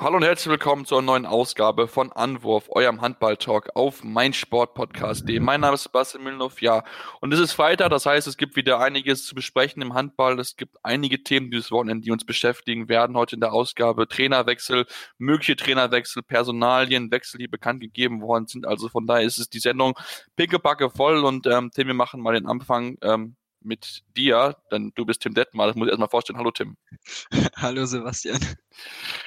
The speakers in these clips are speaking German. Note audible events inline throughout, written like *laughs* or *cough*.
Hallo und herzlich willkommen zur neuen Ausgabe von Anwurf, eurem Handball-Talk auf meinsportpodcast.de. Mein Name ist Sebastian Mühlenhoff, ja. Und es ist Freitag, das heißt, es gibt wieder einiges zu besprechen im Handball. Es gibt einige Themen dieses Wochenende, die uns beschäftigen werden. Heute in der Ausgabe Trainerwechsel, mögliche Trainerwechsel, Personalien, Wechsel, die bekannt gegeben worden sind. Also von daher ist es die Sendung pickepacke voll und ähm, Tim, wir machen mal den Anfang. Ähm, mit dir, denn du bist Tim Detmar, das muss ich erstmal vorstellen. Hallo Tim. *laughs* Hallo Sebastian.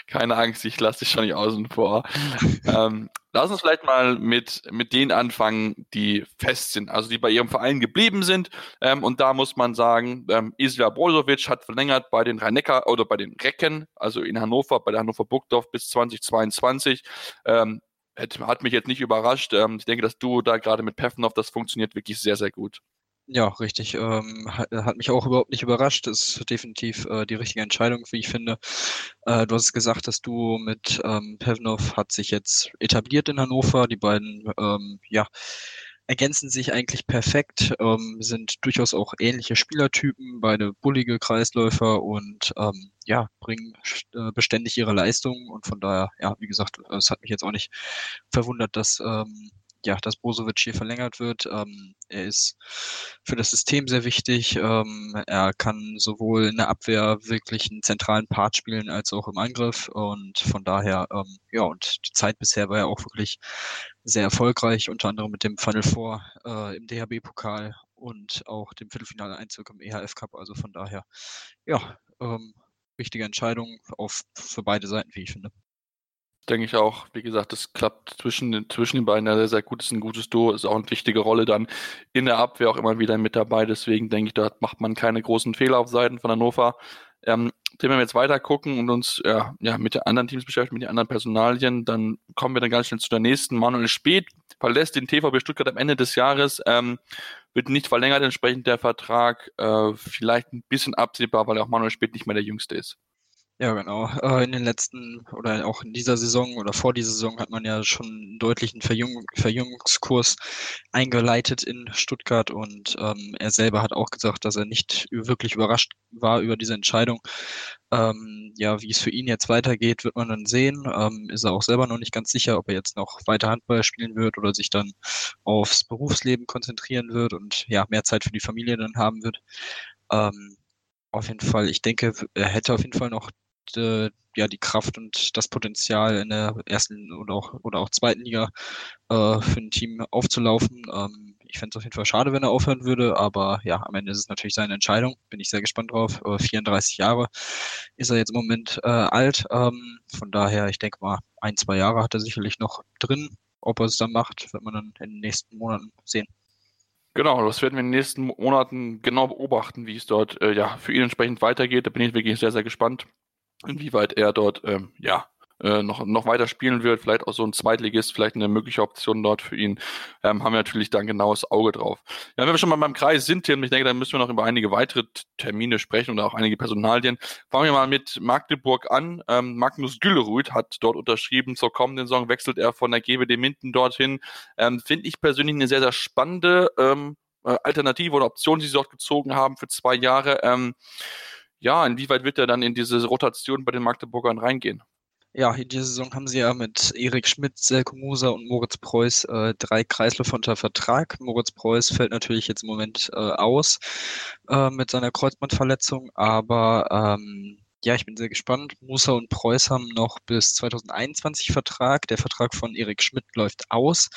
Keine Angst, ich lasse dich schon nicht außen vor. *laughs* ähm, lass uns vielleicht mal mit, mit denen anfangen, die fest sind, also die bei ihrem Verein geblieben sind. Ähm, und da muss man sagen, ähm, Isla Brozovic hat verlängert bei den rhein oder bei den Recken, also in Hannover, bei der Hannover Burgdorf bis 2022. Ähm, hat mich jetzt nicht überrascht. Ähm, ich denke, dass du da gerade mit Peffenhoff, das funktioniert wirklich sehr, sehr gut. Ja, richtig. Ähm, hat, hat, mich auch überhaupt nicht überrascht. Das ist definitiv äh, die richtige Entscheidung, wie ich finde. Äh, du hast gesagt, dass du mit ähm, Pevnov hat sich jetzt etabliert in Hannover. Die beiden, ähm, ja, ergänzen sich eigentlich perfekt, ähm, sind durchaus auch ähnliche Spielertypen, beide bullige Kreisläufer und ähm, ja, bringen äh, beständig ihre Leistungen und von daher, ja, wie gesagt, es hat mich jetzt auch nicht verwundert, dass ähm, ja, dass Brozovic hier verlängert wird. Ähm, er ist für das System sehr wichtig. Ähm, er kann sowohl in der Abwehr wirklich einen zentralen Part spielen als auch im Angriff. Und von daher, ähm, ja, und die Zeit bisher war ja auch wirklich sehr erfolgreich, unter anderem mit dem Final Four äh, im DHB-Pokal und auch dem Viertelfinale-Einzug im EHF Cup. Also von daher, ja, ähm, wichtige Entscheidung auf, für beide Seiten, wie ich finde denke ich auch. Wie gesagt, das klappt zwischen den, zwischen den beiden sehr, sehr gut. Ist ein gutes Duo, ist auch eine wichtige Rolle dann in der Abwehr auch immer wieder mit dabei. Deswegen denke ich, da macht man keine großen Fehler auf Seiten von Hannover. Ähm, wenn wir jetzt weiter gucken und uns ja, ja, mit den anderen Teams beschäftigen, mit den anderen Personalien, dann kommen wir dann ganz schnell zu der nächsten. Manuel Speth verlässt den TVB Stuttgart am Ende des Jahres, ähm, wird nicht verlängert, entsprechend der Vertrag, äh, vielleicht ein bisschen absehbar, weil auch Manuel Speth nicht mehr der Jüngste ist. Ja, genau. Äh, in den letzten oder auch in dieser Saison oder vor dieser Saison hat man ja schon einen deutlichen Verjung Verjüngungskurs eingeleitet in Stuttgart und ähm, er selber hat auch gesagt, dass er nicht wirklich überrascht war über diese Entscheidung. Ähm, ja, wie es für ihn jetzt weitergeht, wird man dann sehen. Ähm, ist er auch selber noch nicht ganz sicher, ob er jetzt noch weiter Handball spielen wird oder sich dann aufs Berufsleben konzentrieren wird und ja, mehr Zeit für die Familie dann haben wird. Ähm, auf jeden Fall, ich denke, er hätte auf jeden Fall noch äh, ja die Kraft und das Potenzial in der ersten oder auch oder auch zweiten Liga äh, für ein Team aufzulaufen. Ähm, ich fände es auf jeden Fall schade, wenn er aufhören würde, aber ja, am Ende ist es natürlich seine Entscheidung. Bin ich sehr gespannt drauf. Äh, 34 Jahre ist er jetzt im Moment äh, alt. Ähm, von daher, ich denke mal, ein, zwei Jahre hat er sicherlich noch drin. Ob er es dann macht, wird man dann in den nächsten Monaten sehen. Genau, das werden wir in den nächsten Monaten genau beobachten, wie es dort äh, ja für ihn entsprechend weitergeht. Da bin ich wirklich sehr, sehr gespannt inwieweit er dort ähm, ja äh, noch, noch weiter spielen wird, vielleicht auch so ein Zweitligist, vielleicht eine mögliche Option dort für ihn, ähm, haben wir natürlich da ein genaues Auge drauf. Ja, wenn wir schon mal beim Kreis sind, Tim, ich denke, da müssen wir noch über einige weitere Termine sprechen oder auch einige Personalien. Fangen wir mal mit Magdeburg an. Ähm, Magnus Güllerud hat dort unterschrieben, zur kommenden Saison wechselt er von der GWD Minden dorthin. Ähm, Finde ich persönlich eine sehr, sehr spannende ähm, äh, Alternative oder Option, die sie dort gezogen haben für zwei Jahre. Ähm, ja, inwieweit wird er dann in diese Rotation bei den Magdeburgern reingehen? Ja, in dieser Saison haben sie ja mit Erik Schmidt, Selko Moser und Moritz Preuß äh, drei Kreisläufe unter Vertrag. Moritz Preuß fällt natürlich jetzt im Moment äh, aus äh, mit seiner Kreuzbandverletzung, aber ähm, ja, ich bin sehr gespannt. Moser und Preuß haben noch bis 2021 Vertrag. Der Vertrag von Erik Schmidt läuft aus.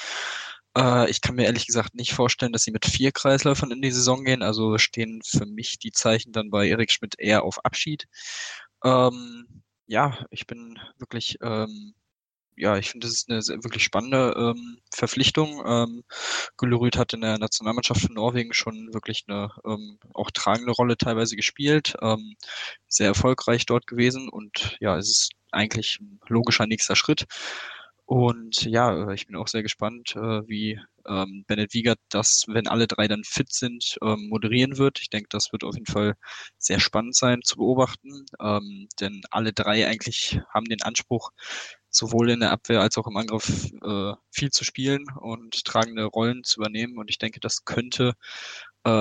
Äh, ich kann mir ehrlich gesagt nicht vorstellen, dass sie mit vier Kreisläufern in die Saison gehen. Also stehen für mich die Zeichen dann bei Erik Schmidt eher auf Abschied. Ähm, ja, ich bin wirklich, ähm, ja, ich finde, das ist eine sehr, wirklich spannende ähm, Verpflichtung. Ähm, Güllerud hat in der Nationalmannschaft von Norwegen schon wirklich eine ähm, auch tragende Rolle teilweise gespielt, ähm, sehr erfolgreich dort gewesen und ja, es ist eigentlich ein logischer nächster Schritt. Und ja, äh, ich bin auch sehr gespannt, äh, wie ähm, Bennett Wiegert das, wenn alle drei dann fit sind, ähm, moderieren wird. Ich denke, das wird auf jeden Fall sehr spannend sein zu beobachten, ähm, denn alle drei eigentlich haben den Anspruch, sowohl in der Abwehr als auch im Angriff äh, viel zu spielen und tragende Rollen zu übernehmen. Und ich denke, das könnte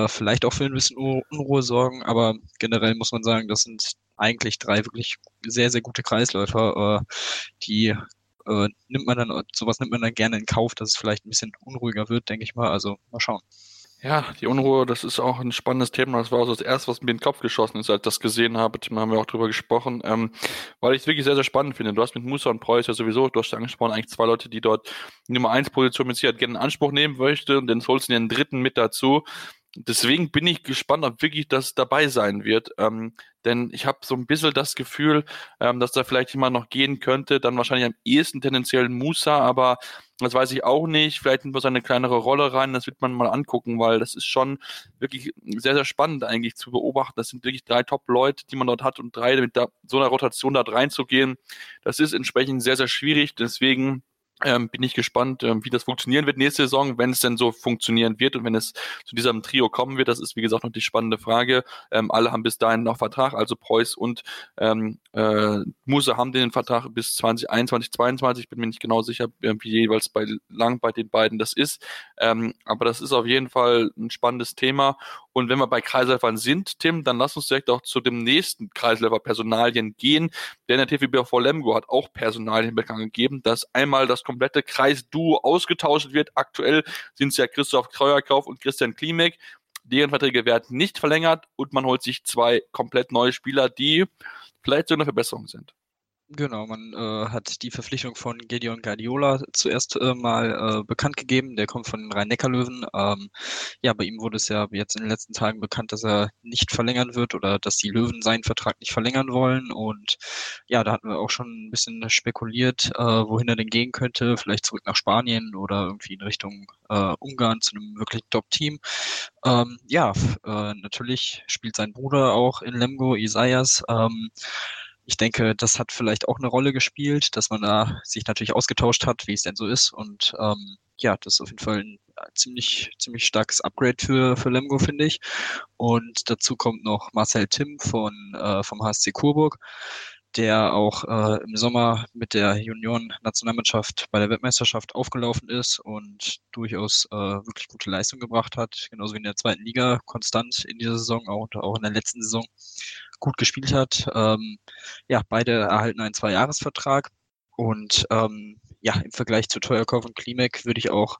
vielleicht auch für ein bisschen Unruhe sorgen, aber generell muss man sagen, das sind eigentlich drei wirklich sehr, sehr gute Kreisläufer, die äh, nimmt man dann, sowas nimmt man dann gerne in Kauf, dass es vielleicht ein bisschen unruhiger wird, denke ich mal. Also mal schauen. Ja, die Unruhe, das ist auch ein spannendes Thema. Das war also das erste, was mir in den Kopf geschossen ist, als ich das gesehen habe. Da haben wir auch drüber gesprochen, ähm, weil ich es wirklich sehr, sehr spannend finde. Du hast mit Musa und Preuß ja sowieso, du hast ja angesprochen, eigentlich zwei Leute, die dort Nummer 1 Position mit Sicherheit gerne in Anspruch nehmen möchte und dann holst du den dritten mit dazu. Deswegen bin ich gespannt, ob wirklich das dabei sein wird. Ähm, denn ich habe so ein bisschen das Gefühl, ähm, dass da vielleicht jemand noch gehen könnte. Dann wahrscheinlich am ehesten tendenziell Musa, aber das weiß ich auch nicht. Vielleicht nimmt man seine kleinere Rolle rein. Das wird man mal angucken, weil das ist schon wirklich sehr, sehr spannend eigentlich zu beobachten. Das sind wirklich drei Top-Leute, die man dort hat und drei mit da, so einer Rotation dort reinzugehen. Das ist entsprechend sehr, sehr schwierig. Deswegen ähm, bin ich gespannt, ähm, wie das funktionieren wird nächste Saison, wenn es denn so funktionieren wird und wenn es zu diesem Trio kommen wird. Das ist, wie gesagt, noch die spannende Frage. Ähm, alle haben bis dahin noch Vertrag, also Preuß und ähm, äh, Muse haben den Vertrag bis 2021, 2022. Ich bin mir nicht genau sicher, äh, wie jeweils bei lang bei den beiden das ist. Ähm, aber das ist auf jeden Fall ein spannendes Thema. Und wenn wir bei Kreisläufern sind, Tim, dann lass uns direkt auch zu dem nächsten Kreisläufer-Personalien gehen. Denn der TVB vor Lemgo hat auch Personalien bekannt gegeben, dass einmal das komplette Kreisduo ausgetauscht wird. Aktuell sind es ja Christoph Kreuerkauf und Christian Klimek. Deren Verträge werden nicht verlängert und man holt sich zwei komplett neue Spieler, die vielleicht so eine Verbesserung sind. Genau, man äh, hat die Verpflichtung von Gedeon Guardiola zuerst äh, mal äh, bekannt gegeben. Der kommt von den Rhein-Neckar-Löwen. Ähm, ja, bei ihm wurde es ja jetzt in den letzten Tagen bekannt, dass er nicht verlängern wird oder dass die Löwen seinen Vertrag nicht verlängern wollen. Und ja, da hatten wir auch schon ein bisschen spekuliert, äh, wohin er denn gehen könnte. Vielleicht zurück nach Spanien oder irgendwie in Richtung äh, Ungarn zu einem wirklichen Top-Team. Ähm, ja, äh, natürlich spielt sein Bruder auch in Lemgo, Isaias. Ähm, ich denke, das hat vielleicht auch eine Rolle gespielt, dass man da sich natürlich ausgetauscht hat, wie es denn so ist. Und ähm, ja, das ist auf jeden Fall ein ziemlich, ziemlich starkes Upgrade für, für Lemgo, finde ich. Und dazu kommt noch Marcel Tim von, äh, vom HSC Coburg, der auch äh, im Sommer mit der Junioren-Nationalmannschaft bei der Weltmeisterschaft aufgelaufen ist und durchaus äh, wirklich gute Leistung gebracht hat, genauso wie in der zweiten Liga konstant in dieser Saison, auch, auch in der letzten Saison gut gespielt hat. Ähm, ja, beide erhalten einen Zweijahresvertrag und ähm, ja, im Vergleich zu Teuerkauf und Klimek würde ich auch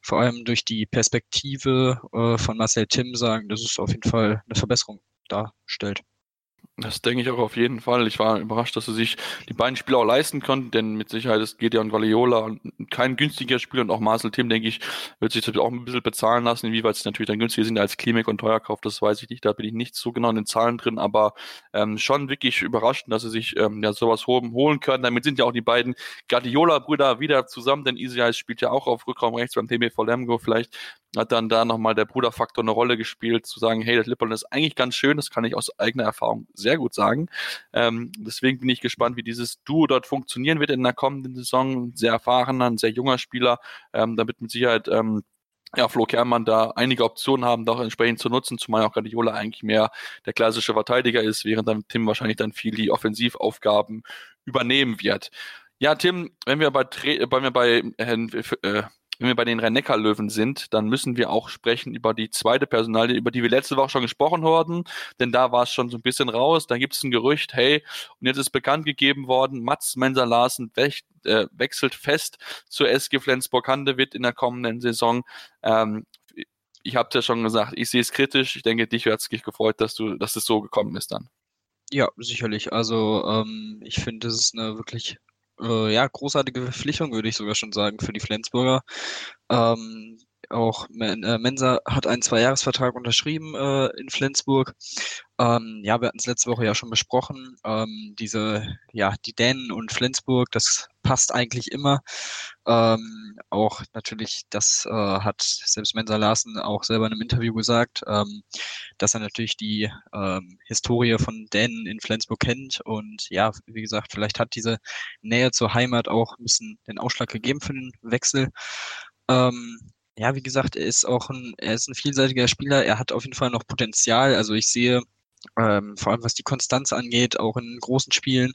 vor allem durch die Perspektive äh, von Marcel Tim sagen, dass es auf jeden Fall eine Verbesserung darstellt. Das denke ich auch auf jeden Fall. Ich war überrascht, dass sie sich die beiden Spieler auch leisten konnten, denn mit Sicherheit ist Gedeon Guardiola kein günstiger Spieler und auch Marcel Tim, denke ich, wird sich das auch ein bisschen bezahlen lassen. Inwieweit sie natürlich dann günstiger sind als Klimek und Teuerkauf, das weiß ich nicht. Da bin ich nicht so genau in den Zahlen drin, aber ähm, schon wirklich überraschend, dass sie sich ähm, ja sowas holen, können. Damit sind ja auch die beiden Guardiola-Brüder wieder zusammen, denn Isias spielt ja auch auf Rückraum rechts beim TBV Lemgo. Vielleicht hat dann da nochmal der Bruderfaktor eine Rolle gespielt, zu sagen, hey, das Lippern ist eigentlich ganz schön, das kann ich aus eigener Erfahrung sehr gut sagen. Ähm, deswegen bin ich gespannt, wie dieses Duo dort funktionieren wird in der kommenden Saison. Ein sehr erfahrener, ein sehr junger Spieler, ähm, damit mit Sicherheit ähm, ja, Flo Kermann da einige Optionen haben, da auch entsprechend zu nutzen, zumal auch Guardiola eigentlich mehr der klassische Verteidiger ist, während dann Tim wahrscheinlich dann viel die Offensivaufgaben übernehmen wird. Ja, Tim, wenn wir bei, wenn wir bei äh, wenn wir bei den Rhein-Neckar-Löwen sind, dann müssen wir auch sprechen über die zweite Personalie, über die wir letzte Woche schon gesprochen haben, denn da war es schon so ein bisschen raus. Da gibt es ein Gerücht, hey, und jetzt ist bekannt gegeben worden, Mats Menser Larsen wech, äh, wechselt fest zur SG Flensburg-Handewitt in der kommenden Saison. Ähm, ich habe ja schon gesagt, ich sehe es kritisch. Ich denke, dich hat es gefreut, dass du, dass es so gekommen ist dann. Ja, sicherlich. Also ähm, ich finde, es ist eine wirklich äh, ja, großartige Verpflichtung, würde ich sogar schon sagen, für die Flensburger. Ähm, auch äh, Mensa hat einen Zweijahresvertrag unterschrieben äh, in Flensburg. Ähm, ja, wir hatten es letzte Woche ja schon besprochen. Ähm, diese, ja, die Dänen und Flensburg, das passt eigentlich immer. Ähm, auch natürlich, das äh, hat selbst Mensa Larsen auch selber in einem Interview gesagt, ähm, dass er natürlich die ähm, Historie von Dänen in Flensburg kennt und ja, wie gesagt, vielleicht hat diese Nähe zur Heimat auch ein bisschen den Ausschlag gegeben für den Wechsel. Ähm, ja, wie gesagt, er ist auch ein, er ist ein vielseitiger Spieler. Er hat auf jeden Fall noch Potenzial. Also ich sehe ähm, vor allem was die Konstanz angeht, auch in großen Spielen,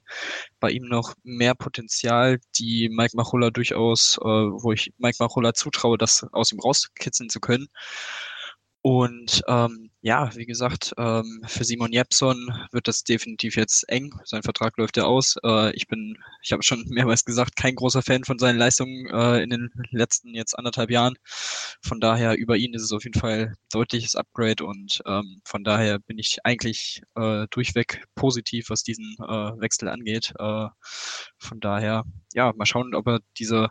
bei ihm noch mehr Potenzial, die Mike Machulla durchaus, äh, wo ich Mike Machulla zutraue, das aus ihm rauskitzeln zu können. Und ähm, ja, wie gesagt, ähm, für Simon Jepson wird das definitiv jetzt eng. Sein Vertrag läuft ja aus. Äh, ich bin, ich habe schon *laughs* mehrmals gesagt, kein großer Fan von seinen Leistungen äh, in den letzten jetzt anderthalb Jahren. Von daher über ihn ist es auf jeden Fall deutliches Upgrade und ähm, von daher bin ich eigentlich äh, durchweg positiv, was diesen äh, Wechsel angeht. Äh, von daher, ja, mal schauen, ob er diese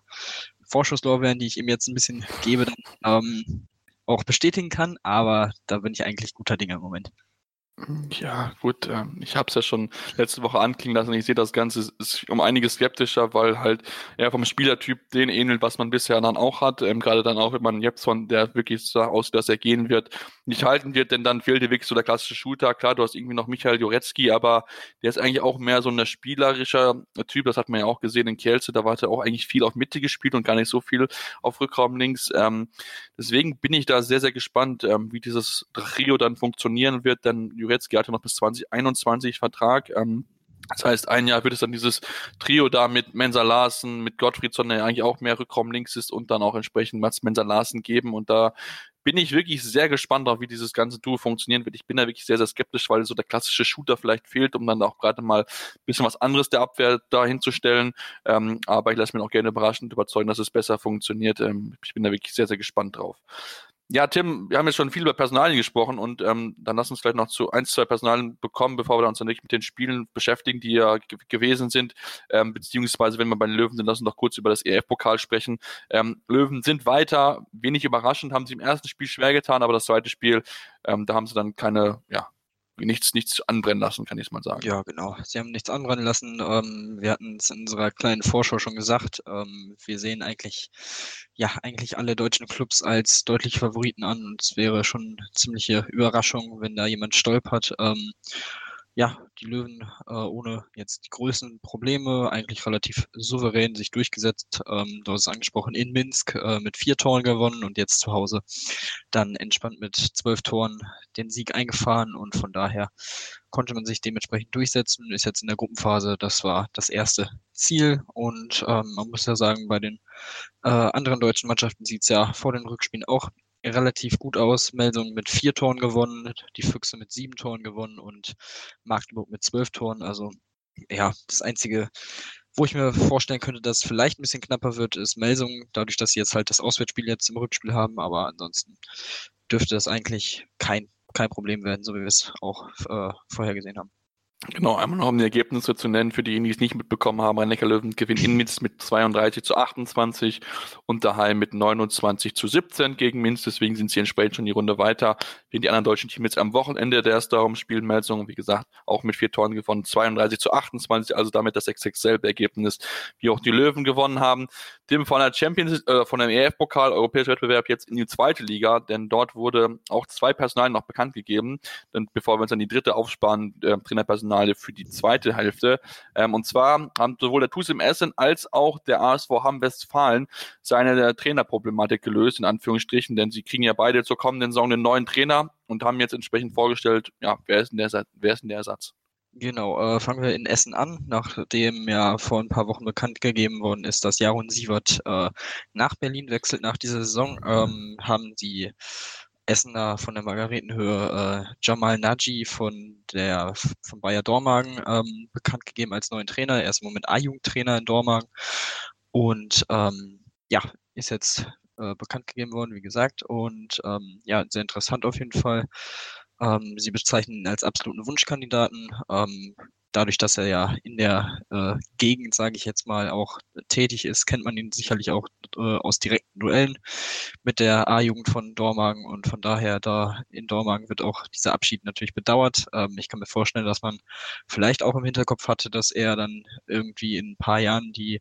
Vorschusslorbeeren, die ich ihm jetzt ein bisschen gebe, dann ähm, auch bestätigen kann, aber da bin ich eigentlich guter Dinge im Moment. Ja, gut, äh, ich habe es ja schon letzte Woche anklingen lassen. Ich sehe das Ganze ist um einiges skeptischer, weil halt er vom Spielertyp den ähnelt, was man bisher dann auch hat. Ähm, Gerade dann auch, wenn man jetzt von der wirklich so aussieht, dass er gehen wird, nicht halten wird, denn dann fehlt dir wirklich so der klassische Shooter. Klar, du hast irgendwie noch Michael Joretzki, aber der ist eigentlich auch mehr so ein spielerischer Typ. Das hat man ja auch gesehen in Kielce. Da war er auch eigentlich viel auf Mitte gespielt und gar nicht so viel auf Rückraum links. Ähm, deswegen bin ich da sehr, sehr gespannt, ähm, wie dieses Trio dann funktionieren wird, denn Jurecki hatte noch bis 2021 Vertrag. Ähm, das heißt, ein Jahr wird es dann dieses Trio da mit Mensa Larsen, mit Gottfriedson, der eigentlich auch mehr Rückraum links ist und dann auch entsprechend Mats Mensa Larsen geben. Und da bin ich wirklich sehr gespannt auf, wie dieses ganze Duo funktionieren wird. Ich bin da wirklich sehr, sehr skeptisch, weil so der klassische Shooter vielleicht fehlt, um dann auch gerade mal ein bisschen was anderes der Abwehr da hinzustellen. Ähm, aber ich lasse mich auch gerne überraschen und überzeugen, dass es besser funktioniert. Ähm, ich bin da wirklich sehr, sehr gespannt drauf. Ja, Tim, wir haben jetzt schon viel über Personalien gesprochen und ähm, dann lass uns vielleicht noch zu ein, zwei Personalien bekommen, bevor wir uns dann nicht mit den Spielen beschäftigen, die ja gewesen sind. Ähm, beziehungsweise, wenn wir bei den Löwen sind, lass uns noch kurz über das EF-Pokal sprechen. Ähm, Löwen sind weiter, wenig überraschend, haben sie im ersten Spiel schwer getan, aber das zweite Spiel, ähm, da haben sie dann keine, ja, nichts, nichts anbrennen lassen, kann ich mal sagen. Ja, genau. Sie haben nichts anbrennen lassen. Ähm, wir hatten es in unserer kleinen Vorschau schon gesagt. Ähm, wir sehen eigentlich, ja, eigentlich alle deutschen Clubs als deutliche Favoriten an und es wäre schon ziemliche Überraschung, wenn da jemand stolpert. Ähm, ja, die Löwen äh, ohne jetzt die größten Probleme eigentlich relativ souverän sich durchgesetzt. Ähm, du hast es angesprochen, in Minsk äh, mit vier Toren gewonnen und jetzt zu Hause dann entspannt mit zwölf Toren den Sieg eingefahren und von daher konnte man sich dementsprechend durchsetzen, ist jetzt in der Gruppenphase, das war das erste Ziel und ähm, man muss ja sagen, bei den äh, anderen deutschen Mannschaften sieht es ja vor den Rückspielen auch relativ gut aus. Melsung mit vier Toren gewonnen, die Füchse mit sieben Toren gewonnen und Magdeburg mit zwölf Toren. Also ja, das Einzige, wo ich mir vorstellen könnte, dass es vielleicht ein bisschen knapper wird, ist Melsung, dadurch, dass sie jetzt halt das Auswärtsspiel jetzt im Rückspiel haben. Aber ansonsten dürfte das eigentlich kein, kein Problem werden, so wie wir es auch äh, vorher gesehen haben. Genau, einmal noch um die Ergebnisse zu nennen, für diejenigen, die es nicht mitbekommen haben. Rhein Löwen gewinnt in Minz mit 32 zu 28 und daheim mit 29 zu 17 gegen Minz. Deswegen sind sie entsprechend schon die Runde weiter. Wie die anderen deutschen Teams jetzt am Wochenende der darum spielen wie gesagt, auch mit vier Toren gewonnen, 32 zu 28, also damit das exakt selbe Ergebnis, wie auch die Löwen gewonnen haben. Dem von der Champions, äh, von dem EF-Pokal, europäischer Wettbewerb jetzt in die zweite Liga, denn dort wurde auch zwei Personalien noch bekannt gegeben. Denn bevor wir uns dann die dritte aufsparen, äh, Trainerpersonal Personalie für die zweite Hälfte. Ähm, und zwar haben sowohl der TuSim Essen als auch der ASV Hamm Westfalen seine Trainerproblematik gelöst, in Anführungsstrichen, denn sie kriegen ja beide zur kommenden Saison einen neuen Trainer und haben jetzt entsprechend vorgestellt, ja, wer ist denn der, wer ist denn der Ersatz? Genau, äh, fangen wir in Essen an, nachdem ja vor ein paar Wochen bekannt gegeben worden ist, dass Jaron Sievert äh, nach Berlin wechselt nach dieser Saison, ähm, haben die Essener von der Margaretenhöhe äh, Jamal Naji von der von Bayer Dormagen ähm, bekannt gegeben als neuen Trainer. Er ist im Moment A-Jugendtrainer in Dormagen und ähm, ja, ist jetzt äh, bekannt gegeben worden, wie gesagt. Und ähm, ja, sehr interessant auf jeden Fall. Ähm, sie bezeichnen ihn als absoluten Wunschkandidaten. Ähm, dadurch, dass er ja in der äh, Gegend, sage ich jetzt mal, auch tätig ist, kennt man ihn sicherlich auch äh, aus direkten Duellen mit der A-Jugend von Dormagen und von daher da in Dormagen wird auch dieser Abschied natürlich bedauert. Ähm, ich kann mir vorstellen, dass man vielleicht auch im Hinterkopf hatte, dass er dann irgendwie in ein paar Jahren die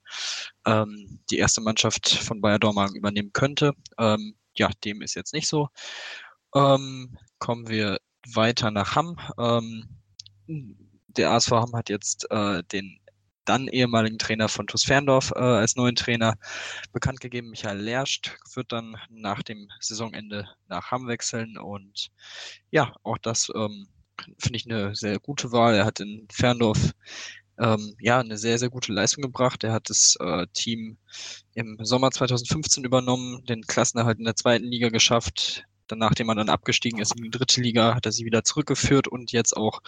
ähm, die erste Mannschaft von Bayer Dormagen übernehmen könnte. Ähm, ja, dem ist jetzt nicht so. Ähm, kommen wir weiter nach Hamm. Der ASV Hamm hat jetzt äh, den dann ehemaligen Trainer von TuS Ferndorf äh, als neuen Trainer bekannt gegeben. Michael Lerscht wird dann nach dem Saisonende nach Hamm wechseln und ja, auch das ähm, finde ich eine sehr gute Wahl. Er hat in Ferndorf ähm, ja eine sehr, sehr gute Leistung gebracht. Er hat das äh, Team im Sommer 2015 übernommen, den Klassenerhalt in der zweiten Liga geschafft, dann, nachdem man dann abgestiegen ist in die dritte Liga, hat er sie wieder zurückgeführt und jetzt auch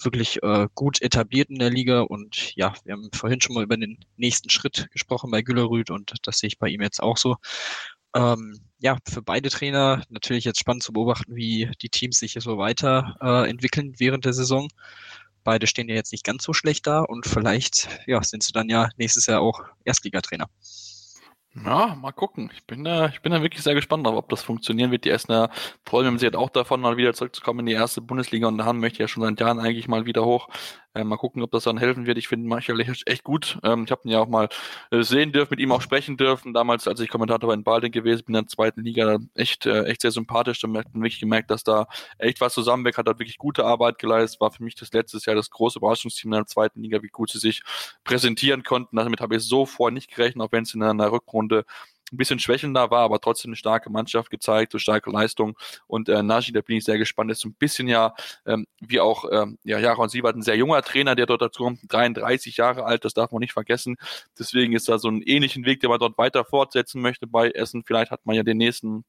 wirklich äh, gut etabliert in der Liga. Und ja, wir haben vorhin schon mal über den nächsten Schritt gesprochen bei Güllerrüd und das sehe ich bei ihm jetzt auch so. Ähm, ja, für beide Trainer natürlich jetzt spannend zu beobachten, wie die Teams sich so weiter äh, entwickeln während der Saison. Beide stehen ja jetzt nicht ganz so schlecht da und vielleicht ja, sind sie dann ja nächstes Jahr auch Erstligatrainer. Ja, mal gucken. Ich bin da, ich bin da wirklich sehr gespannt ob das funktionieren wird. Die Essener träumen sich auch davon, mal wieder zurückzukommen in die erste Bundesliga und da haben möchte ja schon seit Jahren eigentlich mal wieder hoch. Äh, mal gucken, ob das dann helfen wird. Ich finde Michael echt gut. Ähm, ich habe ihn ja auch mal äh, sehen dürfen, mit ihm auch sprechen dürfen. Damals, als ich Kommentator den Balding gewesen bin, in der zweiten Liga, echt, äh, echt sehr sympathisch. Da hat man wirklich gemerkt, dass da echt was zusammenweg hat, hat wirklich gute Arbeit geleistet. War für mich das letztes Jahr das große Überraschungsteam in der zweiten Liga, wie gut sie sich präsentieren konnten. Damit habe ich so vorher nicht gerechnet, auch wenn es in einer Rückrunde ein bisschen schwächelnder war, aber trotzdem eine starke Mannschaft gezeigt, so starke Leistung. Und äh, Naji, da bin ich sehr gespannt, ist so ein bisschen ja, ähm, wie auch ähm, ja, Jaron Siebert, ein sehr junger Trainer, der dort dazu kommt, 33 Jahre alt, das darf man nicht vergessen. Deswegen ist da so ein ähnlichen Weg, den man dort weiter fortsetzen möchte bei Essen. Vielleicht hat man ja den nächsten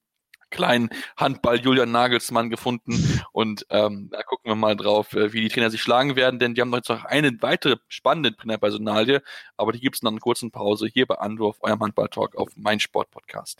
kleinen Handball Julian Nagelsmann gefunden. Und ähm, da gucken wir mal drauf, äh, wie die Trainer sich schlagen werden, denn die haben jetzt noch eine weitere spannende Trainerpersonalie, aber die gibt es nach einer kurzen Pause hier bei Anwurf, eurem Handball-Talk auf mein Sport-Podcast.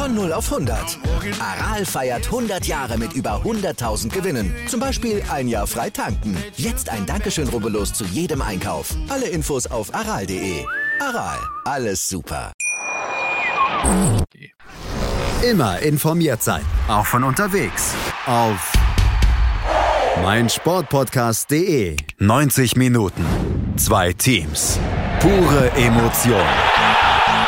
Von 0 auf 100. Aral feiert 100 Jahre mit über 100.000 Gewinnen. Zum Beispiel ein Jahr frei tanken. Jetzt ein Dankeschön, rubbellos zu jedem Einkauf. Alle Infos auf aral.de. Aral, alles super. Immer informiert sein, auch von unterwegs. Auf meinsportpodcast.de. 90 Minuten, zwei Teams, pure Emotion.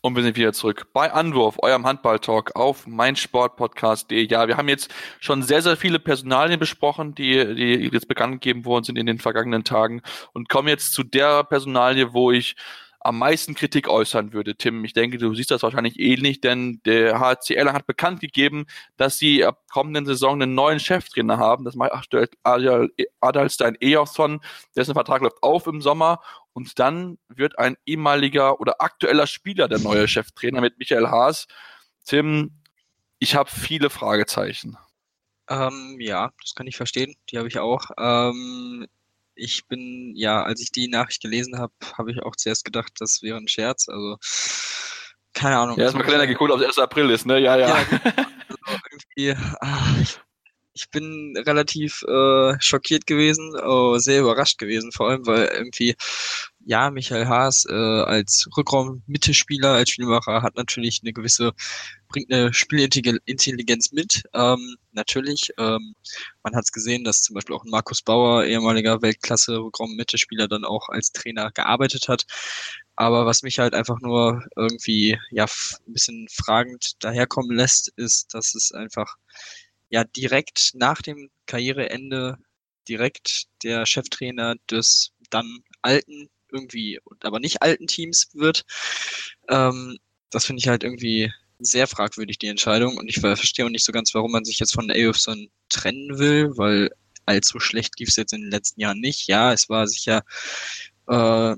Und wir sind wieder zurück bei Anwurf, eurem Handball-Talk auf meinsportpodcast.de. Ja, wir haben jetzt schon sehr, sehr viele Personalien besprochen, die, die jetzt bekannt gegeben worden sind in den vergangenen Tagen und kommen jetzt zu der Personalie, wo ich am meisten Kritik äußern würde, Tim. Ich denke, du siehst das wahrscheinlich ähnlich, denn der HCL hat bekannt gegeben, dass sie ab kommenden Saison einen neuen Cheftrainer haben. Das macht Adalstein Eoson, dessen Vertrag läuft auf im Sommer und dann wird ein ehemaliger oder aktueller Spieler der neue Cheftrainer mit Michael Haas. Tim, ich habe viele Fragezeichen. Ähm, ja, das kann ich verstehen. Die habe ich auch. Ähm, ich bin, ja, als ich die Nachricht gelesen habe, habe ich auch zuerst gedacht, das wäre ein Scherz. Also, keine Ahnung. Ja, erstmal Kalender geguckt, ob es 1. April ist, ne? Ja, ja. ja also irgendwie, ach, ich, ich bin relativ äh, schockiert gewesen, oh, sehr überrascht gewesen, vor allem, weil irgendwie, ja, Michael Haas äh, als Rückraum-Mittelspieler, als Spielmacher hat natürlich eine gewisse, bringt eine Spielintelligenz mit. Ähm, natürlich, ähm, man hat es gesehen, dass zum Beispiel auch Markus Bauer, ehemaliger Weltklasse-Rückraum-Mittelspieler, dann auch als Trainer gearbeitet hat. Aber was mich halt einfach nur irgendwie ja ein bisschen fragend daherkommen lässt, ist, dass es einfach ja direkt nach dem Karriereende direkt der Cheftrainer des dann alten, irgendwie, aber nicht alten Teams wird. Ähm, das finde ich halt irgendwie sehr fragwürdig, die Entscheidung. Und ich verstehe auch nicht so ganz, warum man sich jetzt von Aofson trennen will, weil allzu schlecht lief es jetzt in den letzten Jahren nicht. Ja, es war sicher, äh,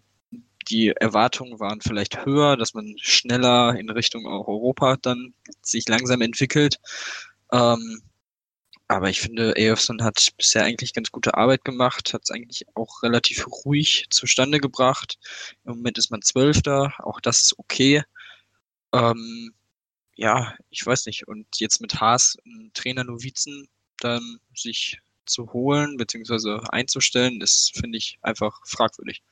die Erwartungen waren vielleicht höher, dass man schneller in Richtung auch Europa dann sich langsam entwickelt. Ähm, aber ich finde, AFSON hat bisher eigentlich ganz gute Arbeit gemacht, hat es eigentlich auch relativ ruhig zustande gebracht. Im Moment ist man Zwölfter, auch das ist okay. Ähm, ja, ich weiß nicht. Und jetzt mit Haas einen Trainer Novizen dann sich zu holen bzw. einzustellen, ist, finde ich, einfach fragwürdig.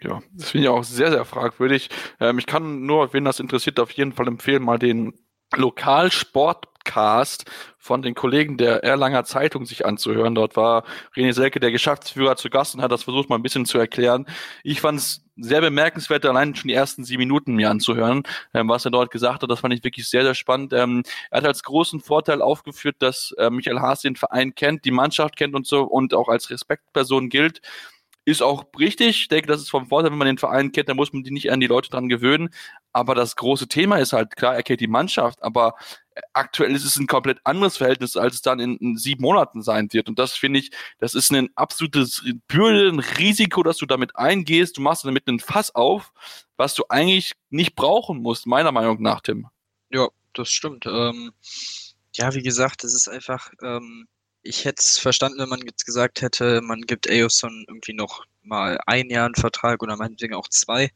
Ja, das finde ich auch sehr, sehr fragwürdig. Ähm, ich kann nur, wen das interessiert, auf jeden Fall empfehlen, mal den Lokalsportcast von den Kollegen der Erlanger Zeitung sich anzuhören. Dort war René Selke, der Geschäftsführer, zu Gast und hat das versucht, mal ein bisschen zu erklären. Ich fand es sehr bemerkenswert, allein schon die ersten sieben Minuten mir anzuhören, ähm, was er dort gesagt hat. Das fand ich wirklich sehr, sehr spannend. Ähm, er hat als großen Vorteil aufgeführt, dass äh, Michael Haas den Verein kennt, die Mannschaft kennt und so und auch als Respektperson gilt ist auch richtig. Ich denke, das ist vom Vorteil, wenn man den Verein kennt, dann muss man die nicht an die Leute dran gewöhnen. Aber das große Thema ist halt, klar, er kennt die Mannschaft, aber aktuell ist es ein komplett anderes Verhältnis, als es dann in, in sieben Monaten sein wird. Und das finde ich, das ist ein absolutes Bürde, ein Risiko, dass du damit eingehst. Du machst damit einen Fass auf, was du eigentlich nicht brauchen musst, meiner Meinung nach, Tim. Ja, das stimmt. Ähm, ja, wie gesagt, es ist einfach, ähm, ich hätte es verstanden, wenn man jetzt gesagt hätte, man gibt Aoson irgendwie noch mal ein Jahr einen Vertrag oder meinetwegen auch zwei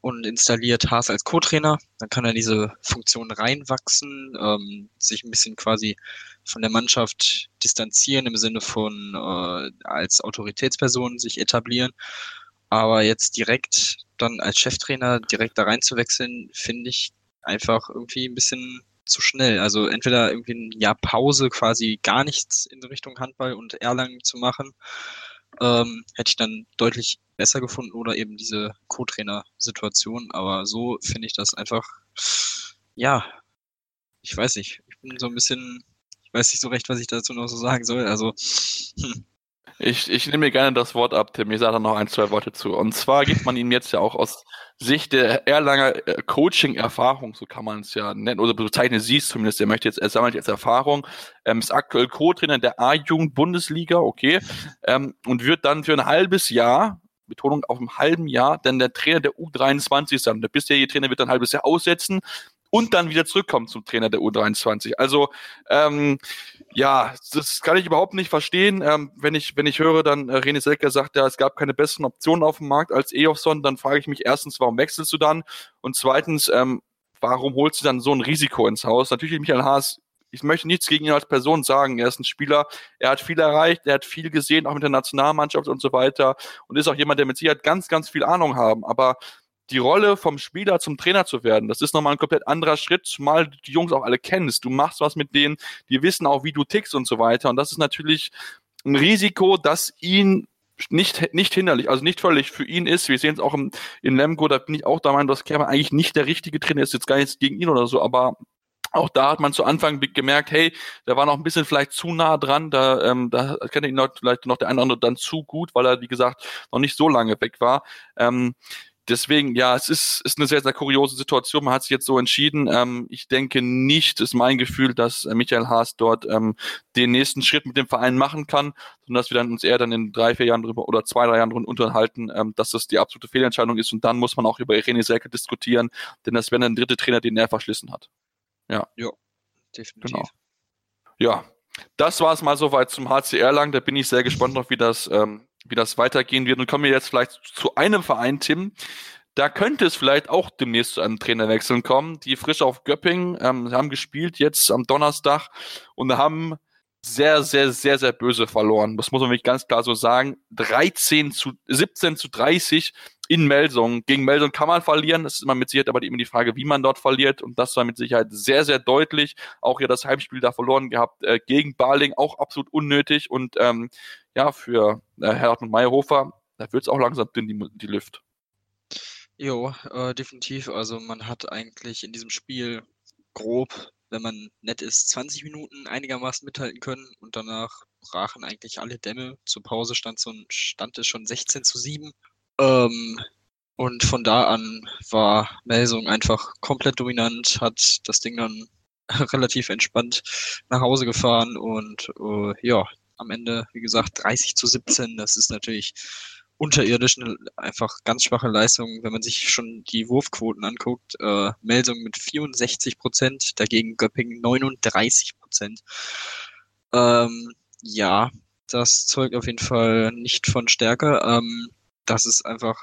und installiert Haas als Co-Trainer. Dann kann er diese Funktion reinwachsen, ähm, sich ein bisschen quasi von der Mannschaft distanzieren im Sinne von äh, als Autoritätsperson sich etablieren. Aber jetzt direkt dann als Cheftrainer direkt da reinzuwechseln, finde ich einfach irgendwie ein bisschen zu schnell. Also entweder irgendwie ein Jahr Pause, quasi gar nichts in Richtung Handball und Erlangen zu machen, ähm, hätte ich dann deutlich besser gefunden oder eben diese Co-Trainer-Situation. Aber so finde ich das einfach, ja, ich weiß nicht. Ich bin so ein bisschen, ich weiß nicht so recht, was ich dazu noch so sagen soll. Also, hm. Ich, ich nehme mir gerne das Wort ab, Tim. Ich sage da noch ein, zwei Worte zu. Und zwar gibt man ihm jetzt ja auch aus Sicht der Erlanger äh, Coaching-Erfahrung, so kann man es ja nennen, oder bezeichnet sie es zumindest, er möchte jetzt, er sammelt jetzt Erfahrung, ähm, ist aktuell Co-Trainer der A-Jugend-Bundesliga, okay, ähm, und wird dann für ein halbes Jahr, Betonung auf einem halben Jahr, dann der Trainer der U23 sein. Der bisherige Trainer wird dann ein halbes Jahr aussetzen und dann wieder zurückkommen zum Trainer der U23. Also ähm, ja, das kann ich überhaupt nicht verstehen. Ähm, wenn ich wenn ich höre, dann äh, René Selker sagt ja, es gab keine besseren Optionen auf dem Markt als Eofson, dann frage ich mich erstens, warum wechselst du dann? Und zweitens, ähm, warum holst du dann so ein Risiko ins Haus? Natürlich Michael Haas ich möchte nichts gegen ihn als Person sagen. Er ist ein Spieler, er hat viel erreicht, er hat viel gesehen, auch mit der Nationalmannschaft und so weiter und ist auch jemand, der mit Sicherheit ganz, ganz viel Ahnung haben. Aber die Rolle vom Spieler zum Trainer zu werden, das ist nochmal ein komplett anderer Schritt, zumal die Jungs auch alle kennst. Du machst was mit denen, die wissen auch, wie du tickst und so weiter. Und das ist natürlich ein Risiko, das ihn nicht, nicht hinderlich, also nicht völlig für ihn ist. Wir sehen es auch im, in Lemgo, da bin ich auch der Meinung, dass Kerber eigentlich nicht der richtige Trainer ist, jetzt gar nichts gegen ihn oder so, aber auch da hat man zu Anfang gemerkt, hey, der war noch ein bisschen vielleicht zu nah dran, da, ähm, da kennt ihn vielleicht noch der eine oder andere dann zu gut, weil er, wie gesagt, noch nicht so lange weg war. Ähm, deswegen, ja, es ist, ist eine sehr, sehr kuriose Situation. Man hat sich jetzt so entschieden. Ähm, ich denke nicht, ist mein Gefühl, dass äh, Michael Haas dort ähm, den nächsten Schritt mit dem Verein machen kann, sondern dass wir dann uns eher dann in drei, vier Jahren drüber oder zwei, drei Jahren drüber unterhalten, ähm, dass das die absolute Fehlentscheidung ist. Und dann muss man auch über René Selke diskutieren, denn das wäre dann der dritte Trainer, den er verschlissen hat. Ja. Ja, definitiv. Genau. Ja, das war es mal soweit zum HCR lang. Da bin ich sehr gespannt noch, wie das ähm, wie das weitergehen wird. Und kommen wir jetzt vielleicht zu einem Verein, Tim. Da könnte es vielleicht auch demnächst zu einem Trainerwechsel kommen. Die frisch auf Göpping ähm, haben gespielt jetzt am Donnerstag und haben sehr, sehr, sehr, sehr böse verloren. Das muss man wirklich ganz klar so sagen. 13 zu 17 zu 30 in Melsung. Gegen Melsung kann man verlieren. Das ist immer mit Sicherheit aber immer die Frage, wie man dort verliert. Und das war mit Sicherheit sehr, sehr deutlich. Auch hier das Heimspiel da verloren gehabt äh, gegen Baling, auch absolut unnötig. Und ähm, ja, für äh, Herr und Meyerhofer, da wird es auch langsam dünn, die, die Lüft. Jo, äh, definitiv. Also man hat eigentlich in diesem Spiel grob, wenn man nett ist, 20 Minuten einigermaßen mithalten können und danach brachen eigentlich alle Dämme. Zur Pause stand, so ein, stand es schon 16 zu 7. Ähm, und von da an war Melsung einfach komplett dominant, hat das Ding dann *laughs* relativ entspannt nach Hause gefahren und äh, ja, am Ende, wie gesagt, 30 zu 17. Das ist natürlich unterirdisch, eine einfach ganz schwache Leistung, wenn man sich schon die Wurfquoten anguckt. Äh, Melsung mit 64 Prozent, dagegen Göppingen 39 Prozent. Ähm, ja, das zeugt auf jeden Fall nicht von Stärke. Ähm, das ist einfach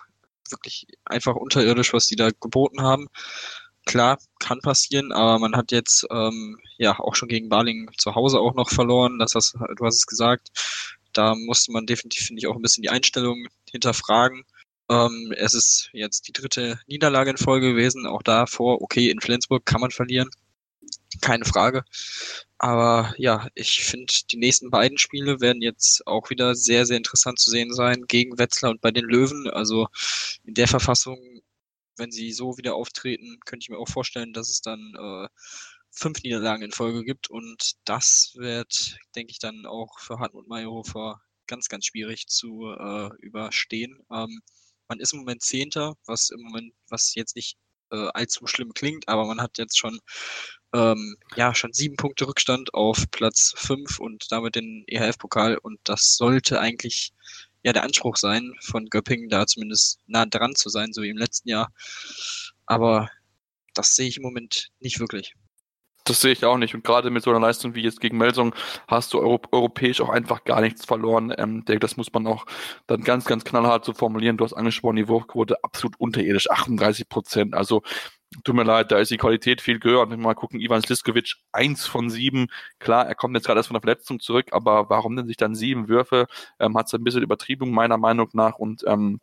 wirklich einfach unterirdisch, was die da geboten haben. Klar, kann passieren, aber man hat jetzt ähm, ja auch schon gegen Baling zu Hause auch noch verloren. Das hast, du hast es gesagt. Da musste man definitiv, finde ich, auch ein bisschen die Einstellung hinterfragen. Ähm, es ist jetzt die dritte Niederlage in Folge gewesen. Auch davor, okay, in Flensburg kann man verlieren. Keine Frage. Aber ja, ich finde, die nächsten beiden Spiele werden jetzt auch wieder sehr, sehr interessant zu sehen sein. Gegen Wetzlar und bei den Löwen. Also in der Verfassung, wenn sie so wieder auftreten, könnte ich mir auch vorstellen, dass es dann äh, fünf Niederlagen in Folge gibt. Und das wird, denke ich, dann auch für Hartmut Meyerhofer ganz, ganz schwierig zu äh, überstehen. Ähm, man ist im Moment Zehnter, was im Moment, was jetzt nicht äh, allzu schlimm klingt, aber man hat jetzt schon ähm, ja schon sieben Punkte Rückstand auf Platz fünf und damit den EHF-Pokal und das sollte eigentlich ja der Anspruch sein von Göppingen, da zumindest nah dran zu sein, so wie im letzten Jahr. Aber das sehe ich im Moment nicht wirklich. Das sehe ich auch nicht. Und gerade mit so einer Leistung wie jetzt gegen Melsung hast du euro europäisch auch einfach gar nichts verloren. Ähm, das muss man auch dann ganz, ganz knallhart so formulieren. Du hast angesprochen, die Wurfquote absolut unterirdisch, 38 Prozent. Also tut mir leid, da ist die Qualität viel höher. Und mal gucken, Ivan Sliskovic, eins von sieben. Klar, er kommt jetzt gerade erst von der Verletzung zurück, aber warum denn sich dann sieben Würfe? Ähm, hat es ein bisschen übertrieben, meiner Meinung nach. Und ähm,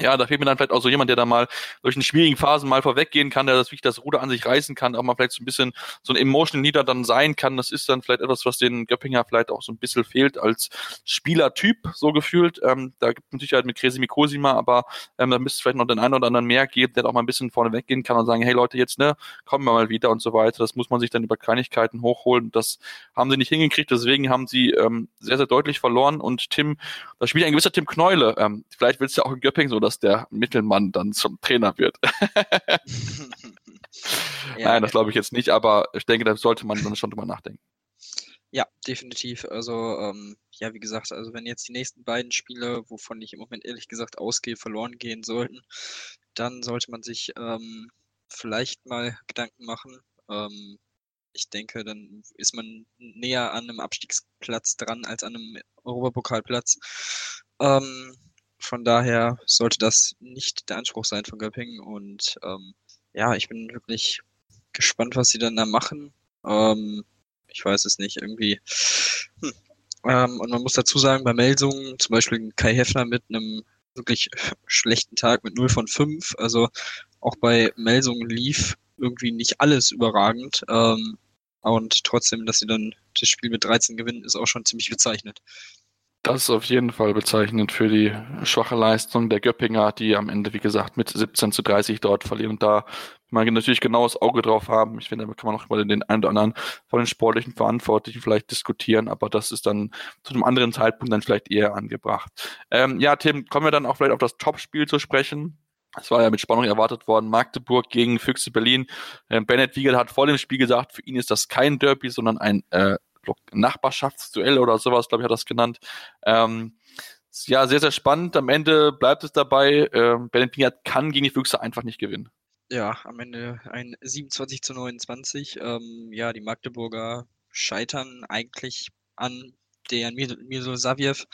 ja, da fehlt mir dann vielleicht auch so jemand, der da mal durch eine schwierigen Phasen mal vorweggehen kann, der das wirklich das Ruder an sich reißen kann, auch mal vielleicht so ein bisschen so ein Emotional Leader dann sein kann. Das ist dann vielleicht etwas, was den Göppinger vielleicht auch so ein bisschen fehlt als Spielertyp, so gefühlt. Ähm, da gibt es mit Sicherheit mit Cresimi Cosima, aber ähm, da müsste es vielleicht noch den einen oder anderen mehr geben, der auch mal ein bisschen vorne weggehen kann und sagen, hey Leute, jetzt, ne, kommen wir mal wieder und so weiter. Das muss man sich dann über Kleinigkeiten hochholen. Das haben sie nicht hingekriegt, deswegen haben sie ähm, sehr, sehr deutlich verloren und Tim, da spielt ein gewisser Tim Kneule. Ähm, vielleicht willst du auch in Göppingen so dass der Mittelmann dann zum Trainer wird. *laughs* ja, Nein, das glaube ich jetzt nicht, aber ich denke, da sollte man dann schon drüber nachdenken. Ja, definitiv. Also, ähm, ja, wie gesagt, also wenn jetzt die nächsten beiden Spiele, wovon ich im Moment ehrlich gesagt ausgehe, verloren gehen sollten, dann sollte man sich ähm, vielleicht mal Gedanken machen. Ähm, ich denke, dann ist man näher an einem Abstiegsplatz dran als an einem Europapokalplatz. Ähm, von daher sollte das nicht der Anspruch sein von Göppingen. Und ähm, ja, ich bin wirklich gespannt, was sie dann da machen. Ähm, ich weiß es nicht, irgendwie. Hm. Ähm, und man muss dazu sagen, bei Melsungen, zum Beispiel Kai Heffner mit einem wirklich schlechten Tag mit 0 von 5. Also auch bei Melsungen lief irgendwie nicht alles überragend. Ähm, und trotzdem, dass sie dann das Spiel mit 13 gewinnen, ist auch schon ziemlich bezeichnet. Das ist auf jeden Fall bezeichnend für die schwache Leistung der Göppinger, die am Ende, wie gesagt, mit 17 zu 30 dort verlieren. Und da man natürlich genaues Auge drauf haben. Ich finde, da kann man auch über den einen oder anderen von den sportlichen Verantwortlichen vielleicht diskutieren, aber das ist dann zu einem anderen Zeitpunkt dann vielleicht eher angebracht. Ähm, ja, Tim, kommen wir dann auch vielleicht auf das Topspiel zu sprechen. Es war ja mit Spannung erwartet worden. Magdeburg gegen Füchse Berlin. Äh, Bennett Wiegel hat vor dem Spiel gesagt, für ihn ist das kein Derby, sondern ein äh, Nachbarschaftsduell oder sowas, glaube ich, hat das genannt. Ähm, ja, sehr, sehr spannend. Am Ende bleibt es dabei, ähm, Bennett Pingat kann gegen die Füchse einfach nicht gewinnen. Ja, am Ende ein 27 zu 29. Ähm, ja, die Magdeburger scheitern eigentlich an der Mirzo Saviev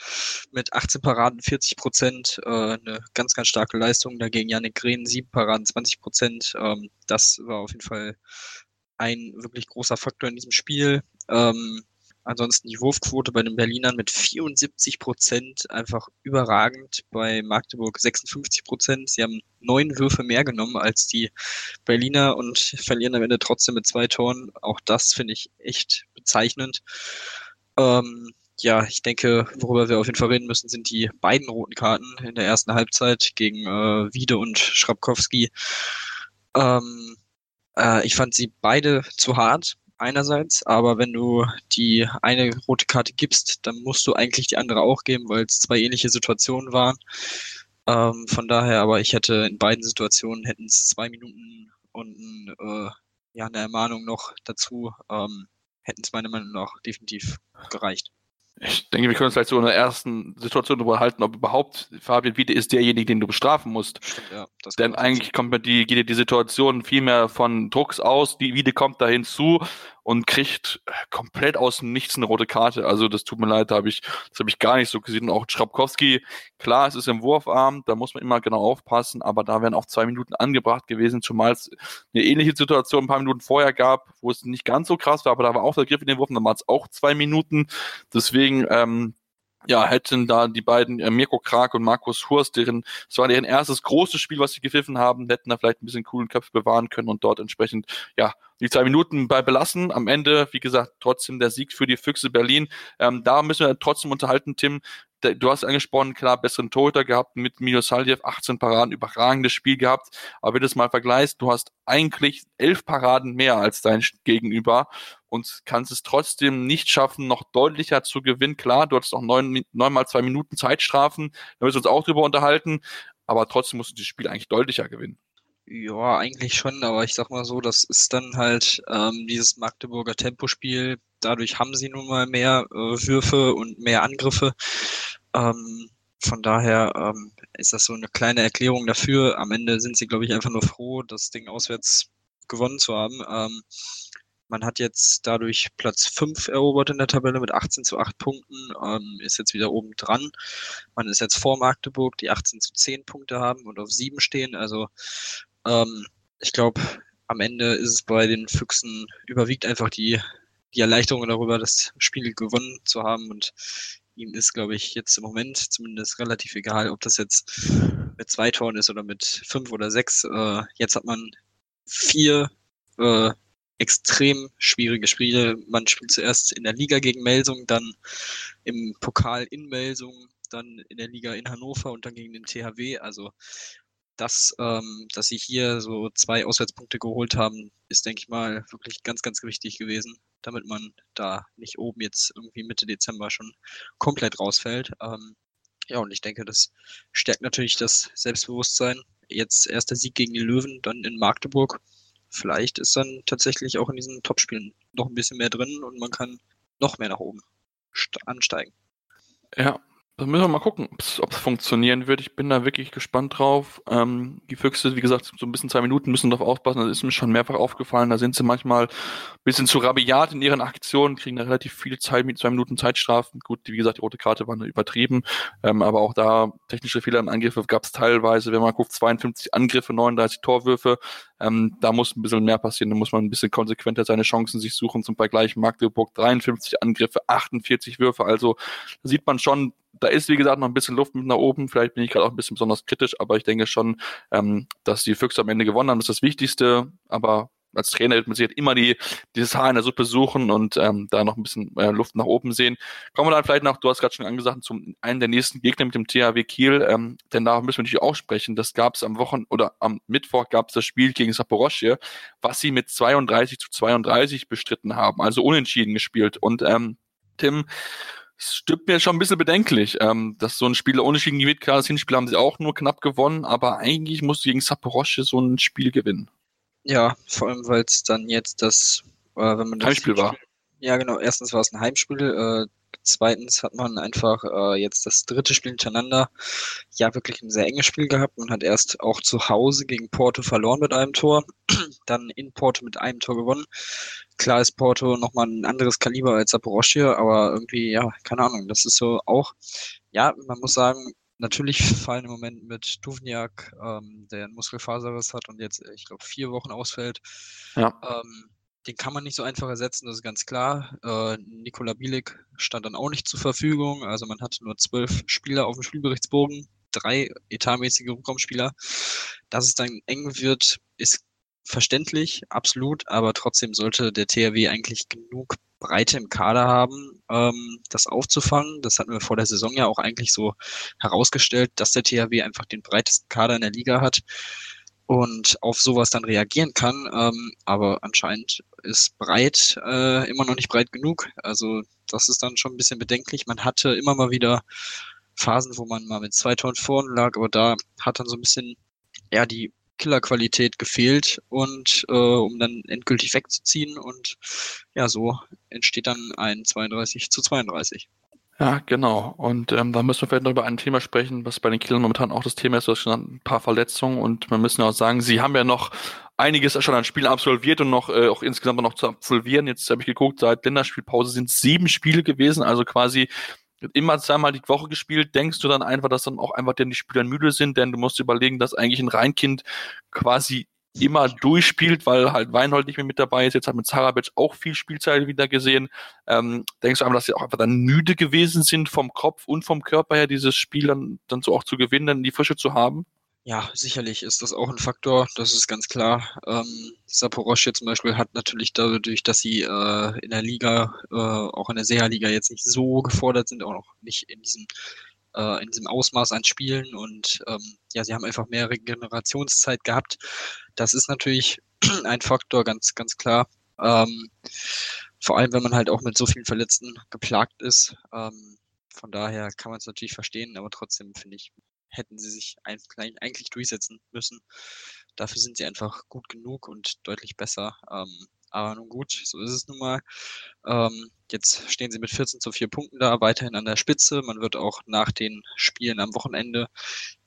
mit 18 Paraden, 40 Prozent, äh, eine ganz, ganz starke Leistung. Dagegen Janik Green, 7 Paraden, 20 Prozent. Ähm, das war auf jeden Fall ein wirklich großer Faktor in diesem Spiel. Ähm, Ansonsten die Wurfquote bei den Berlinern mit 74 Prozent einfach überragend. Bei Magdeburg 56 Prozent. Sie haben neun Würfe mehr genommen als die Berliner und verlieren am Ende trotzdem mit zwei Toren. Auch das finde ich echt bezeichnend. Ähm, ja, ich denke, worüber wir auf jeden Fall reden müssen, sind die beiden roten Karten in der ersten Halbzeit gegen äh, Wiede und Schrapkowski. Ähm, äh, ich fand sie beide zu hart einerseits, aber wenn du die eine rote Karte gibst, dann musst du eigentlich die andere auch geben, weil es zwei ähnliche Situationen waren. Ähm, von daher, aber ich hätte in beiden Situationen hätten es zwei Minuten und äh, ja, eine Ermahnung noch dazu, ähm, hätten es meiner Meinung nach definitiv gereicht. Ich denke, wir können uns vielleicht so in der ersten Situation darüber halten, ob überhaupt Fabian Wiede ist derjenige, den du bestrafen musst. Ja, Denn eigentlich kommt mir die, geht die Situation viel mehr von Drucks aus. Die Wiede kommt da hinzu und kriegt komplett aus dem Nichts eine rote Karte. Also das tut mir leid, da habe ich, das habe ich gar nicht so gesehen. Und auch Schrapkowski, klar, es ist im Wurfarm, da muss man immer genau aufpassen, aber da wären auch zwei Minuten angebracht gewesen, zumal es eine ähnliche Situation ein paar Minuten vorher gab, wo es nicht ganz so krass war, aber da war auch der Griff in den Wurf, dann war es auch zwei Minuten. Deswegen, ähm, ja, hätten da die beiden äh, Mirko Krag und Markus Hurst, deren, es war deren erstes großes Spiel, was sie gepfiffen haben, hätten da vielleicht ein bisschen coolen Köpfe bewahren können und dort entsprechend, ja, die zwei Minuten bei belassen. Am Ende, wie gesagt, trotzdem der Sieg für die Füchse Berlin. Ähm, da müssen wir trotzdem unterhalten, Tim. Du hast angesprochen, klar, besseren Torhüter gehabt mit Milo Saljev, 18 Paraden, überragendes Spiel gehabt. Aber wenn du es mal vergleichst, du hast eigentlich elf Paraden mehr als dein Gegenüber und kannst es trotzdem nicht schaffen, noch deutlicher zu gewinnen. Klar, du hast noch neun, neunmal zwei Minuten Zeitstrafen, da müssen wir uns auch drüber unterhalten, aber trotzdem musst du das Spiel eigentlich deutlicher gewinnen. Ja, eigentlich schon, aber ich sag mal so, das ist dann halt ähm, dieses Magdeburger Tempospiel. Dadurch haben sie nun mal mehr äh, Würfe und mehr Angriffe. Ähm, von daher ähm, ist das so eine kleine Erklärung dafür. Am Ende sind sie, glaube ich, einfach nur froh, das Ding auswärts gewonnen zu haben. Ähm, man hat jetzt dadurch Platz 5 erobert in der Tabelle mit 18 zu 8 Punkten, ähm, ist jetzt wieder oben dran. Man ist jetzt vor Magdeburg, die 18 zu 10 Punkte haben und auf 7 stehen. Also ähm, ich glaube, am Ende ist es bei den Füchsen überwiegt einfach die, die Erleichterung darüber, das Spiel gewonnen zu haben und ihm ist, glaube ich, jetzt im Moment zumindest relativ egal, ob das jetzt mit zwei Toren ist oder mit fünf oder sechs. Äh, jetzt hat man vier äh, extrem schwierige Spiele. Man spielt zuerst in der Liga gegen Melsung, dann im Pokal in Melsung, dann in der Liga in Hannover und dann gegen den THW. Also das, ähm, dass sie hier so zwei Auswärtspunkte geholt haben, ist, denke ich mal, wirklich ganz, ganz wichtig gewesen, damit man da nicht oben jetzt irgendwie Mitte Dezember schon komplett rausfällt. Ähm, ja, und ich denke, das stärkt natürlich das Selbstbewusstsein. Jetzt erster Sieg gegen die Löwen, dann in Magdeburg vielleicht ist dann tatsächlich auch in diesen Topspielen noch ein bisschen mehr drin und man kann noch mehr nach oben ansteigen. Ja, da müssen wir mal gucken, ob es funktionieren wird. Ich bin da wirklich gespannt drauf. Ähm, die Füchse, wie gesagt, so ein bisschen zwei Minuten müssen darauf aufpassen. Das ist mir schon mehrfach aufgefallen. Da sind sie manchmal ein bisschen zu rabiat in ihren Aktionen, kriegen da relativ viel Zeit mit zwei Minuten Zeitstrafen. Gut, wie gesagt, die rote Karte war übertrieben. Ähm, aber auch da technische Fehler im Angriff gab es teilweise. Wenn man guckt, 52 Angriffe, 39 Torwürfe. Ähm, da muss ein bisschen mehr passieren. Da muss man ein bisschen konsequenter seine Chancen sich suchen. Zum Vergleich Magdeburg 53 Angriffe, 48 Würfe. Also sieht man schon, da ist, wie gesagt, noch ein bisschen Luft mit nach oben. Vielleicht bin ich gerade auch ein bisschen besonders kritisch, aber ich denke schon, ähm, dass die Füchse am Ende gewonnen haben. Das ist das Wichtigste. Aber als Trainer wird man sich halt immer die, dieses Haar in der Suppe suchen und ähm, da noch ein bisschen äh, Luft nach oben sehen. Kommen wir dann vielleicht noch, du hast gerade schon angesagt, zum einen der nächsten Gegner mit dem THW Kiel, ähm, denn da müssen wir natürlich auch sprechen. Das gab es am Wochen oder am Mittwoch gab es das Spiel gegen Saporoschje, was sie mit 32 zu 32 bestritten haben, also unentschieden gespielt. Und ähm, Tim, stimmt mir schon ein bisschen bedenklich, ähm, dass so ein Spieler unentschieden gewinnt. Klar, das Hinspiel haben sie auch nur knapp gewonnen, aber eigentlich musst du gegen Saporoschje so ein Spiel gewinnen. Ja, vor allem, weil es dann jetzt das, äh, wenn man das Heimspiel war. Ja, genau. Erstens war es ein Heimspiel. Äh, zweitens hat man einfach äh, jetzt das dritte Spiel hintereinander ja wirklich ein sehr enges Spiel gehabt. Man hat erst auch zu Hause gegen Porto verloren mit einem Tor, *clears throat* dann in Porto mit einem Tor gewonnen. Klar ist Porto nochmal ein anderes Kaliber als Saporoschje, aber irgendwie, ja, keine Ahnung, das ist so auch, ja, man muss sagen, natürlich *laughs* fallen im Moment mit Duvniak, ähm, der einen Muskelfaserriss hat und jetzt, ich glaube, vier Wochen ausfällt. Ja. Ähm, den kann man nicht so einfach ersetzen, das ist ganz klar. Äh, Nikola Bielik stand dann auch nicht zur Verfügung. Also man hatte nur zwölf Spieler auf dem Spielberichtsbogen, drei etatmäßige Rückraumspieler. Dass es dann eng wird, ist verständlich, absolut, aber trotzdem sollte der THW eigentlich genug Breite im Kader haben, ähm, das aufzufangen. Das hatten wir vor der Saison ja auch eigentlich so herausgestellt, dass der THW einfach den breitesten Kader in der Liga hat und auf sowas dann reagieren kann. Ähm, aber anscheinend ist breit äh, immer noch nicht breit genug. Also das ist dann schon ein bisschen bedenklich. Man hatte immer mal wieder Phasen, wo man mal mit zwei Toren vorn lag, aber da hat dann so ein bisschen ja die Killerqualität gefehlt und äh, um dann endgültig wegzuziehen und ja, so entsteht dann ein 32 zu 32. Ja, genau. Und ähm, da müssen wir vielleicht noch über ein Thema sprechen, was bei den Kielern momentan auch das Thema ist. Du hast schon ein paar Verletzungen und wir müssen ja auch sagen, sie haben ja noch einiges schon an Spielen absolviert und noch äh, auch insgesamt noch zu absolvieren. Jetzt habe ich geguckt, seit Länderspielpause sind sieben Spiele gewesen, also quasi immer zweimal die Woche gespielt. Denkst du dann einfach, dass dann auch einfach denn die Spieler müde sind? Denn du musst überlegen, dass eigentlich ein Reinkind quasi immer durchspielt, weil halt Weinhold nicht mehr mit dabei ist. Jetzt hat mit Zarabic auch viel Spielzeit wieder gesehen. Ähm, denkst du einfach, dass sie auch einfach dann müde gewesen sind vom Kopf und vom Körper her, dieses Spiel dann, dann so auch zu gewinnen, dann die Frische zu haben? Ja, sicherlich ist das auch ein Faktor, das ist ganz klar. Ähm, Saporoschje zum Beispiel hat natürlich dadurch, dass sie äh, in der Liga, äh, auch in der Seha-Liga jetzt nicht so gefordert sind, auch noch nicht in diesem äh, in diesem Ausmaß an Spielen und ähm, ja, sie haben einfach mehr Regenerationszeit gehabt. Das ist natürlich *clears throat* ein Faktor, ganz, ganz klar. Ähm, vor allem, wenn man halt auch mit so vielen Verletzten geplagt ist. Ähm, von daher kann man es natürlich verstehen, aber trotzdem finde ich, hätten sie sich eigentlich durchsetzen müssen. Dafür sind sie einfach gut genug und deutlich besser. Ähm, aber nun gut, so ist es nun mal. Ähm, jetzt stehen sie mit 14 zu 4 Punkten da, weiterhin an der Spitze. Man wird auch nach den Spielen am Wochenende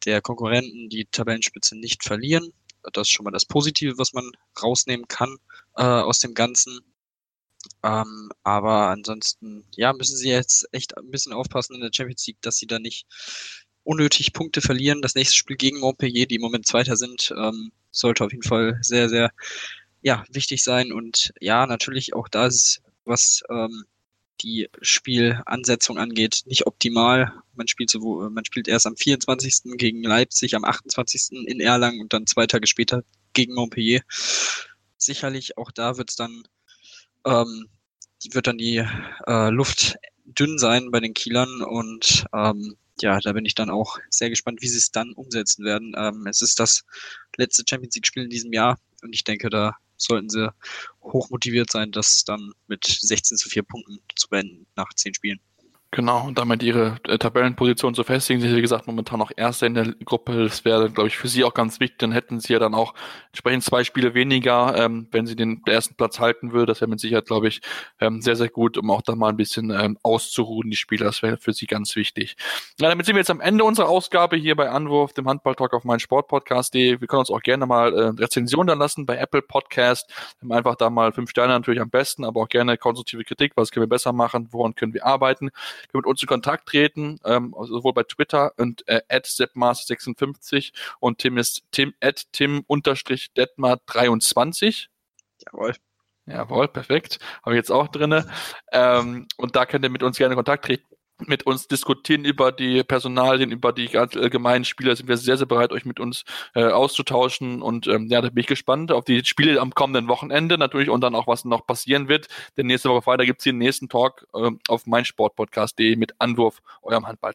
der Konkurrenten die Tabellenspitze nicht verlieren. Das ist schon mal das Positive, was man rausnehmen kann äh, aus dem Ganzen. Ähm, aber ansonsten, ja, müssen sie jetzt echt ein bisschen aufpassen in der Champions League, dass sie da nicht unnötig Punkte verlieren. Das nächste Spiel gegen Montpellier, die im Moment Zweiter sind, ähm, sollte auf jeden Fall sehr, sehr ja, wichtig sein. Und ja, natürlich auch das, was ähm, die Spielansetzung angeht, nicht optimal. Man spielt, so, man spielt erst am 24. gegen Leipzig, am 28. in Erlangen und dann zwei Tage später gegen Montpellier. Sicherlich auch da wird es dann, ähm, wird dann die äh, Luft dünn sein bei den Kielern und ähm, ja, da bin ich dann auch sehr gespannt, wie sie es dann umsetzen werden. Ähm, es ist das letzte Champions League Spiel in diesem Jahr und ich denke, da sollten sie hoch motiviert sein, das dann mit 16 zu 4 Punkten zu beenden nach 10 Spielen. Genau, und damit ihre äh, Tabellenposition zu festigen. Sie sind, wie gesagt, momentan noch Erster in der Gruppe. Das wäre, glaube ich, für sie auch ganz wichtig. Dann hätten sie ja dann auch entsprechend zwei Spiele weniger, ähm, wenn sie den ersten Platz halten würde. Das wäre mit Sicherheit, glaube ich, ähm, sehr, sehr gut, um auch da mal ein bisschen ähm, auszuruhen, die Spieler. Das wäre für sie ganz wichtig. Ja, damit sind wir jetzt am Ende unserer Ausgabe hier bei Anwurf, dem Handballtalk auf meinen Sportpodcast.de. Wir können uns auch gerne mal äh, Rezension dann lassen bei Apple Podcast. Einfach da mal fünf Sterne natürlich am besten, aber auch gerne konstruktive Kritik. Was können wir besser machen? Woran können wir arbeiten? Mit uns in Kontakt treten, ähm, sowohl bei Twitter und äh, at 56 und Tim ist Tim at Tim unterstrich Detmar 23. Jawohl. Jawohl, perfekt. Habe ich jetzt auch drinne. Ähm, und da könnt ihr mit uns gerne in Kontakt treten mit uns diskutieren über die Personalien, über die ganz allgemeinen Spieler, sind wir sehr, sehr bereit, euch mit uns äh, auszutauschen. Und ähm, ja, da bin ich gespannt auf die Spiele am kommenden Wochenende natürlich und dann auch, was noch passieren wird. Denn nächste Woche Freitag gibt's hier den nächsten Talk äh, auf meinsportpodcast.de mit Anwurf eurem Handball.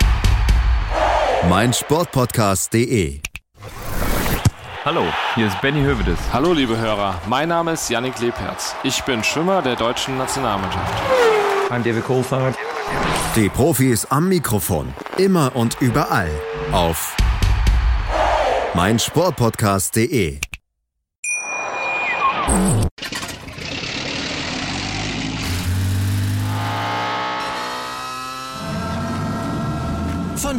meinsportpodcast.de. Hallo, hier ist Benny Hövedes. Hallo liebe Hörer, mein Name ist Yannick Lebherz. Ich bin Schwimmer der deutschen Nationalmannschaft. I'm David Kohlfahrt. Die Profis am Mikrofon, immer und überall auf meinsportpodcast.de.